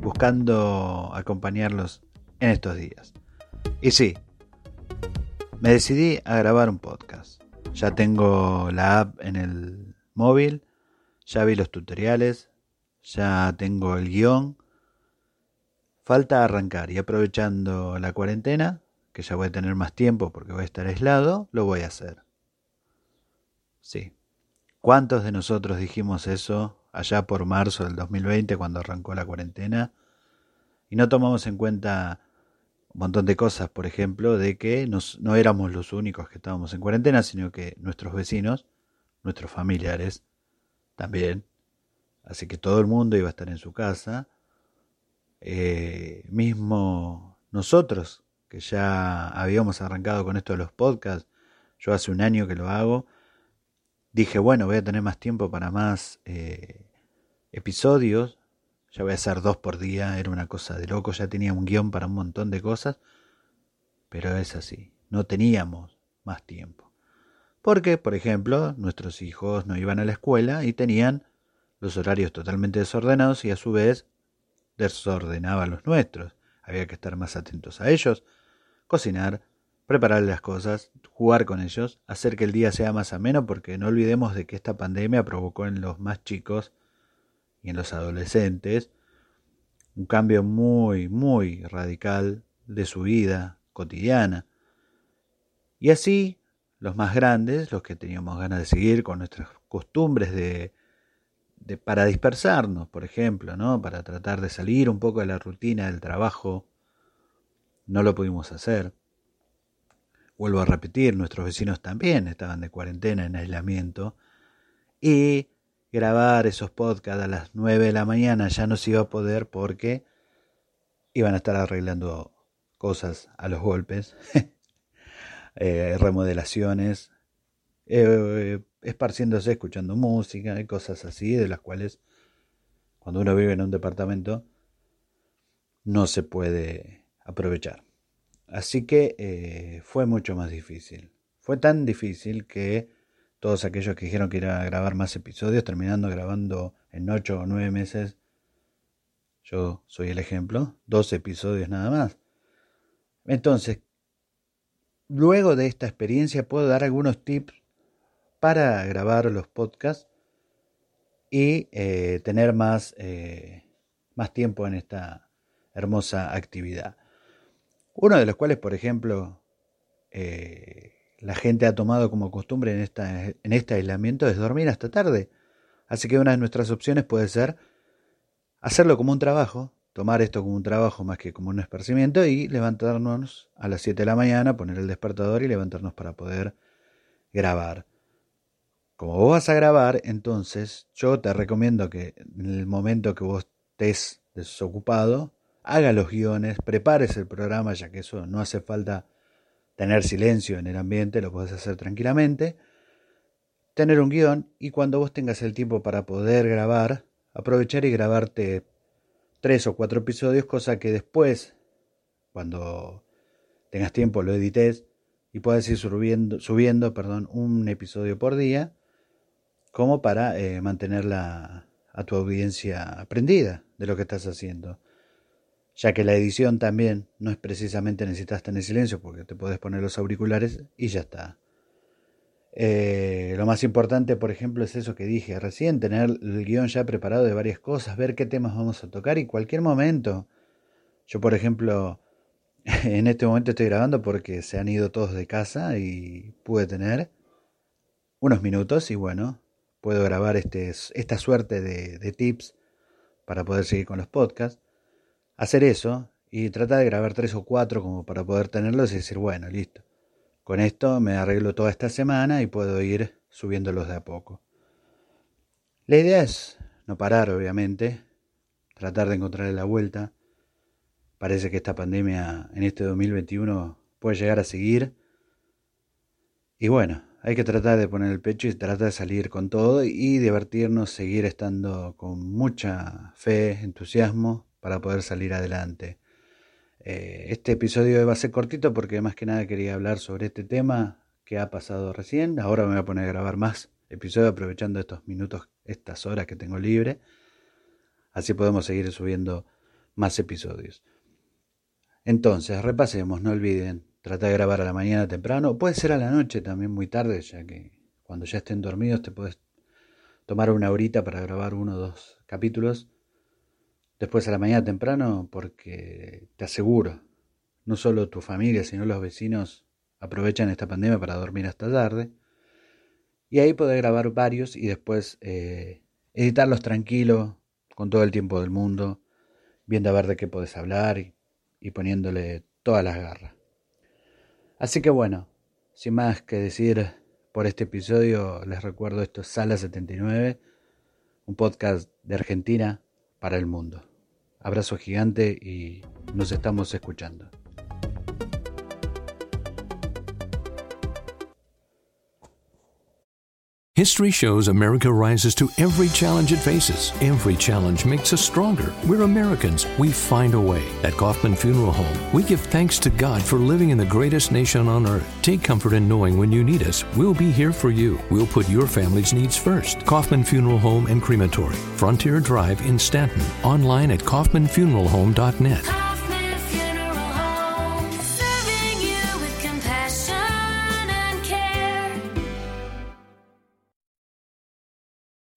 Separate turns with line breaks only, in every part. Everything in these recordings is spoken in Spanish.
buscando acompañarlos en estos días. Y sí, me decidí a grabar un podcast. Ya tengo la app en el móvil, ya vi los tutoriales, ya tengo el guion. Falta arrancar y aprovechando la cuarentena, que ya voy a tener más tiempo porque voy a estar aislado, lo voy a hacer. Sí. ¿Cuántos de nosotros dijimos eso allá por marzo del 2020 cuando arrancó la cuarentena? Y no tomamos en cuenta un montón de cosas, por ejemplo, de que no éramos los únicos que estábamos en cuarentena, sino que nuestros vecinos, nuestros familiares, también. Así que todo el mundo iba a estar en su casa. Eh, mismo nosotros, que ya habíamos arrancado con esto de los podcasts, yo hace un año que lo hago, dije, bueno, voy a tener más tiempo para más eh, episodios, ya voy a hacer dos por día, era una cosa de loco, ya tenía un guion para un montón de cosas, pero es así, no teníamos más tiempo. Porque, por ejemplo, nuestros hijos no iban a la escuela y tenían los horarios totalmente desordenados y a su vez desordenaban los nuestros. Había que estar más atentos a ellos, cocinar, preparar las cosas, jugar con ellos, hacer que el día sea más ameno, porque no olvidemos de que esta pandemia provocó en los más chicos y en los adolescentes un cambio muy, muy radical de su vida cotidiana. Y así, los más grandes, los que teníamos ganas de seguir con nuestras costumbres de, de para dispersarnos, por ejemplo, ¿no? Para tratar de salir un poco de la rutina del trabajo, no lo pudimos hacer. Vuelvo a repetir, nuestros vecinos también estaban de cuarentena, en aislamiento, y grabar esos podcasts a las 9 de la mañana ya no se iba a poder porque iban a estar arreglando cosas a los golpes, eh, remodelaciones, eh, esparciéndose, escuchando música y cosas así, de las cuales cuando uno vive en un departamento no se puede aprovechar. Así que eh, fue mucho más difícil. Fue tan difícil que todos aquellos que dijeron que iban a grabar más episodios, terminando grabando en ocho o nueve meses, yo soy el ejemplo, dos episodios nada más. Entonces, luego de esta experiencia puedo dar algunos tips para grabar los podcasts y eh, tener más, eh, más tiempo en esta hermosa actividad. Uno de los cuales, por ejemplo, eh, la gente ha tomado como costumbre en, esta, en este aislamiento es dormir hasta tarde. Así que una de nuestras opciones puede ser hacerlo como un trabajo, tomar esto como un trabajo más que como un esparcimiento y levantarnos a las 7 de la mañana, poner el despertador y levantarnos para poder grabar. Como vos vas a grabar, entonces yo te recomiendo que en el momento que vos estés desocupado, haga los guiones, prepares el programa, ya que eso no hace falta tener silencio en el ambiente, lo puedes hacer tranquilamente, tener un guion y cuando vos tengas el tiempo para poder grabar, aprovechar y grabarte tres o cuatro episodios, cosa que después, cuando tengas tiempo, lo edites y puedas ir subiendo, subiendo perdón, un episodio por día, como para eh, mantener a tu audiencia aprendida de lo que estás haciendo ya que la edición también no es precisamente necesitas estar en silencio porque te puedes poner los auriculares y ya está. Eh, lo más importante, por ejemplo, es eso que dije recién, tener el guion ya preparado de varias cosas, ver qué temas vamos a tocar y cualquier momento. Yo, por ejemplo, en este momento estoy grabando porque se han ido todos de casa y pude tener unos minutos y bueno, puedo grabar este, esta suerte de tips para poder seguir con los podcasts, hacer eso y tratar de grabar tres o cuatro como para poder tenerlos y decir, bueno, listo. Con esto me arreglo toda esta semana y puedo ir subiéndolos de a poco. La idea es no parar, obviamente, tratar de encontrarle la vuelta. Parece que esta pandemia en este 2021 puede llegar a seguir. Y bueno, hay que tratar de poner el pecho y tratar de salir con todo y divertirnos, seguir estando con mucha fe, entusiasmo para poder salir adelante. Eh, este episodio va a ser cortito porque más que nada quería hablar sobre este tema que ha pasado recién. Ahora me voy a poner a grabar más episodios aprovechando estos minutos, estas horas que tengo libre. Así podemos seguir subiendo más episodios. Entonces, repasemos, no olviden, trata de grabar a la mañana temprano, puede ser a la noche también muy tarde, ya que cuando ya estén dormidos te puedes tomar una horita para grabar uno o dos capítulos después a la mañana temprano porque te aseguro, no solo tu familia, sino los vecinos aprovechan esta pandemia para dormir hasta tarde. Y ahí podés grabar varios y después eh, editarlos tranquilo, con todo el tiempo del mundo, viendo a ver de qué podés hablar y, y poniéndole todas las garras. Así que bueno, sin más que decir por este episodio, les recuerdo esto es Sala 79, un podcast de Argentina para el mundo. Abrazo gigante y nos estamos escuchando.
History shows America rises to every challenge it faces. Every challenge makes us stronger. We're Americans. We find a way. At Kaufman Funeral Home, we give thanks to God for living in the greatest nation on earth. Take comfort in knowing when you need us, we'll be here for you. We'll put your family's needs first. Kaufman Funeral Home and Crematory, Frontier Drive in Stanton. Online at kaufmanfuneralhome.net.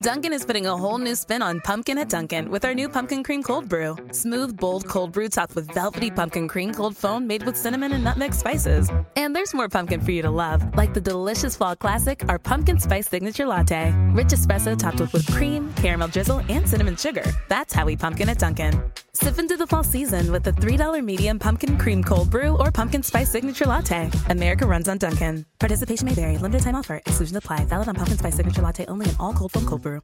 Dunkin' is putting a whole new spin on pumpkin at Dunkin' with our new pumpkin cream cold brew. Smooth, bold cold brew topped with velvety pumpkin cream cold foam made with cinnamon and nutmeg spices. And there's more pumpkin for you to love, like the delicious fall classic, our pumpkin spice signature latte. Rich espresso topped with whipped cream, caramel drizzle, and cinnamon sugar. That's how we pumpkin at Dunkin'. Sip into the fall season with the $3 medium pumpkin cream cold brew or pumpkin spice signature latte. America runs on Dunkin'. Participation may vary. Limited time offer. Exclusion apply. Valid on pumpkin spice signature latte only in all cold foam cold brew.